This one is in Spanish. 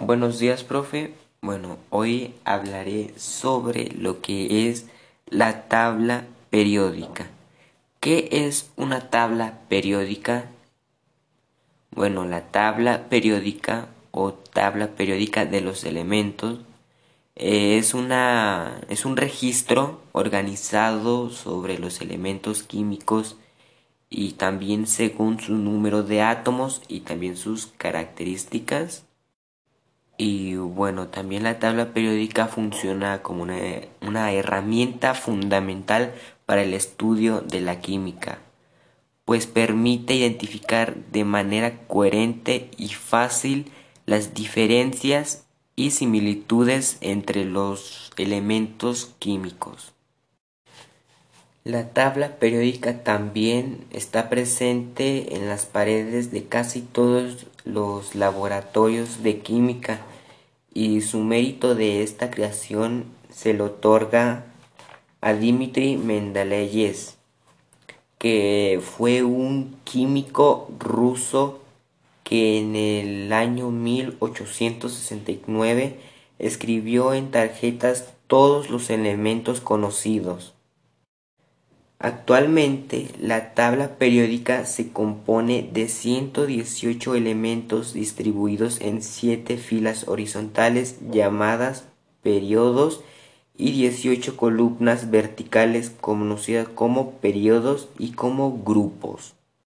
Buenos días, profe. Bueno, hoy hablaré sobre lo que es la tabla periódica. ¿Qué es una tabla periódica? Bueno, la tabla periódica o tabla periódica de los elementos es, una, es un registro organizado sobre los elementos químicos y también según su número de átomos y también sus características y bueno, también la tabla periódica funciona como una, herramienta fundamental para el estudio de la química, pues permite identificar de manera coherente y fácil las diferencias y similitudes entre los elementos químicos. La tabla periódica también está presente en las paredes de casi todos los laboratorios de química y su mérito de esta creación se lo otorga a Dmitri Mendeleev, que fue un químico ruso que en el año 1869 escribió en tarjetas todos los elementos conocidos. Actualmente la tabla periódica se compone de 118 elementos distribuidos en 7 filas horizontales llamadas periodos y 18 columnas verticales conocidas como periodos y como grupos.